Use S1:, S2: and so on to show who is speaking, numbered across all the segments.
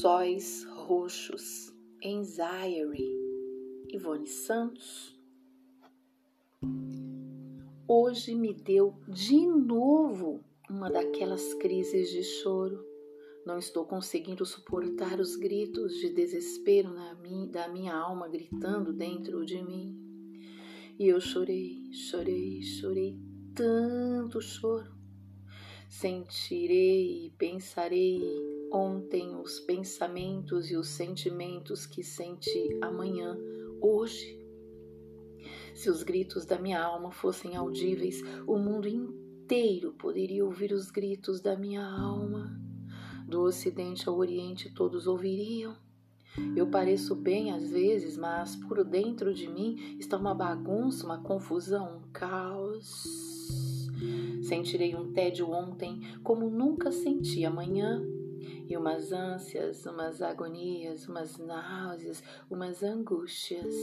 S1: Sóis Roxos, Anxiety, Ivone Santos. Hoje me deu de novo uma daquelas crises de choro. Não estou conseguindo suportar os gritos de desespero minha, da minha alma gritando dentro de mim. E eu chorei, chorei, chorei tanto choro. Sentirei e pensarei ontem os pensamentos e os sentimentos que senti amanhã, hoje. Se os gritos da minha alma fossem audíveis, o mundo inteiro poderia ouvir os gritos da minha alma. Do Ocidente ao Oriente, todos ouviriam. Eu pareço bem às vezes, mas por dentro de mim está uma bagunça, uma confusão, um caos. Sentirei um tédio ontem como nunca senti amanhã, e umas ânsias, umas agonias, umas náuseas, umas angústias,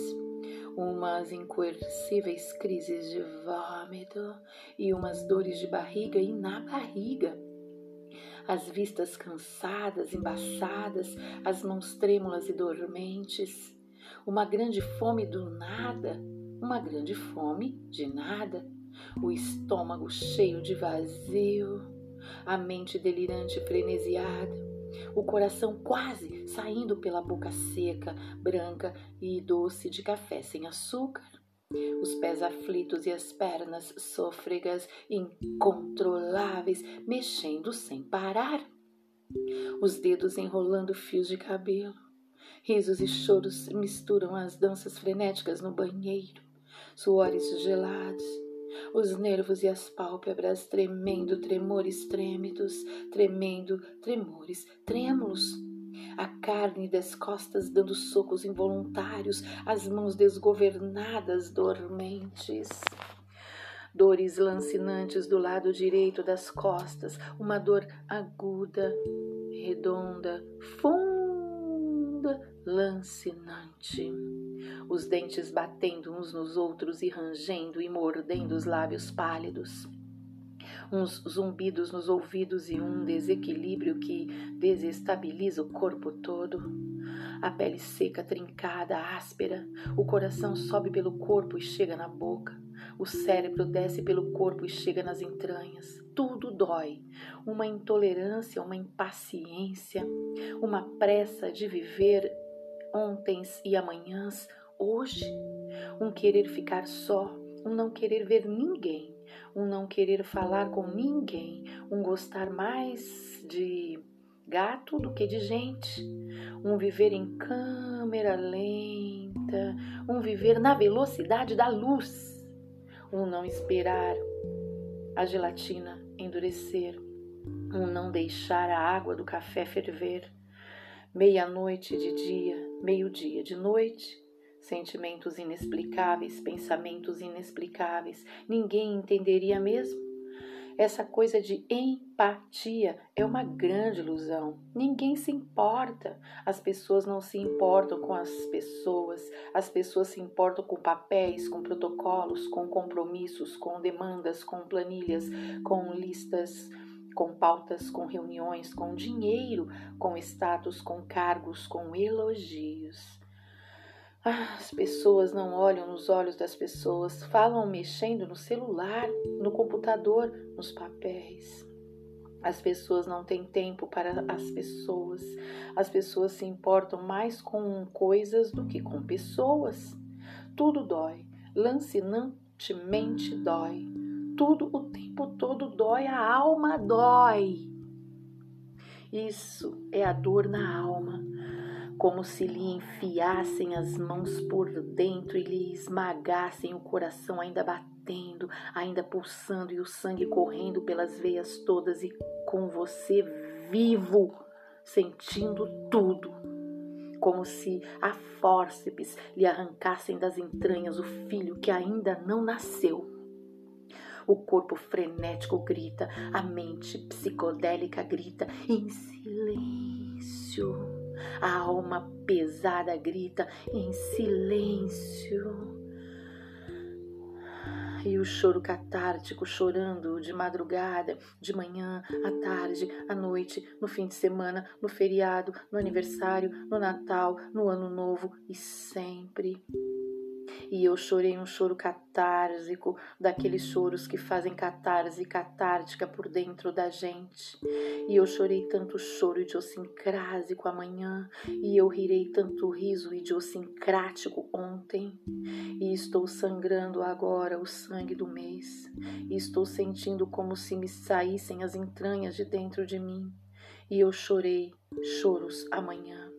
S1: umas incoercíveis crises de vômito e umas dores de barriga e na barriga. As vistas cansadas, embaçadas, as mãos trêmulas e dormentes, uma grande fome do nada, uma grande fome de nada, o estômago cheio de vazio, a mente delirante frenesiada, o coração quase saindo pela boca seca, branca e doce de café sem açúcar, os pés aflitos e as pernas sôfregas, incontroláveis, mexendo sem parar. Os dedos enrolando fios de cabelo. Risos e choros misturam as danças frenéticas no banheiro. Suores gelados. Os nervos e as pálpebras tremendo, tremores trêmidos, tremendo, tremores trêmulos a carne das costas dando socos involuntários, as mãos desgovernadas, dormentes. Dores lancinantes do lado direito das costas, uma dor aguda, redonda, funda, lancinante. Os dentes batendo uns nos outros e rangendo e mordendo os lábios pálidos uns zumbidos nos ouvidos e um desequilíbrio que desestabiliza o corpo todo. A pele seca, trincada, áspera, o coração sobe pelo corpo e chega na boca, o cérebro desce pelo corpo e chega nas entranhas. Tudo dói. Uma intolerância, uma impaciência, uma pressa de viver ontens e amanhãs, hoje, um querer ficar só, um não querer ver ninguém um não querer falar com ninguém, um gostar mais de gato do que de gente, um viver em câmera lenta, um viver na velocidade da luz, um não esperar a gelatina endurecer, um não deixar a água do café ferver, meia-noite de dia, meio-dia de noite, sentimentos inexplicáveis, pensamentos inexplicáveis. Ninguém entenderia mesmo. Essa coisa de empatia é uma grande ilusão. Ninguém se importa. As pessoas não se importam com as pessoas. As pessoas se importam com papéis, com protocolos, com compromissos, com demandas, com planilhas, com listas, com pautas, com reuniões, com dinheiro, com status, com cargos, com elogios. As pessoas não olham nos olhos das pessoas, falam mexendo no celular, no computador, nos papéis. As pessoas não têm tempo para as pessoas. As pessoas se importam mais com coisas do que com pessoas. Tudo dói, lancinantemente dói. Tudo o tempo todo dói, a alma dói. Isso é a dor na alma como se lhe enfiassem as mãos por dentro e lhe esmagassem o coração ainda batendo, ainda pulsando e o sangue correndo pelas veias todas e com você vivo, sentindo tudo. Como se a fórceps lhe arrancassem das entranhas o filho que ainda não nasceu. O corpo frenético grita, a mente psicodélica grita em silêncio a alma pesada grita em silêncio. E o choro catártico, chorando de madrugada, de manhã, à tarde, à noite, no fim de semana, no feriado, no aniversário, no Natal, no Ano Novo e sempre e eu chorei um choro catársico, daqueles choros que fazem catarse catártica por dentro da gente. E eu chorei tanto choro idiosincrásico amanhã, e eu rirei tanto riso idiosincrático ontem. E estou sangrando agora o sangue do mês, e estou sentindo como se me saíssem as entranhas de dentro de mim. E eu chorei choros amanhã,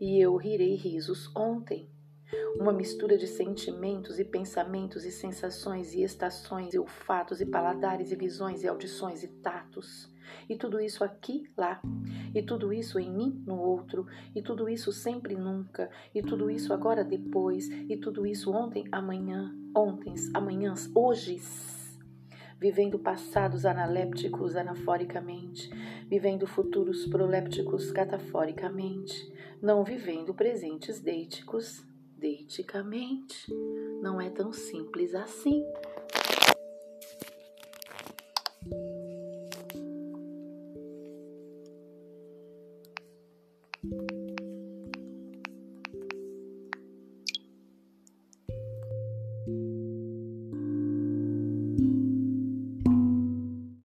S1: e eu rirei risos ontem uma mistura de sentimentos e pensamentos e sensações e estações e olfatos e paladares e visões e audições e tatos. E tudo isso aqui, lá, e tudo isso em mim, no outro, e tudo isso sempre nunca, e tudo isso agora depois, e tudo isso ontem, amanhã, ontens, amanhãs, hoje vivendo passados analépticos anaforicamente, vivendo futuros prolépticos cataforicamente, não vivendo presentes deíticos deiticamente. Não é tão simples assim.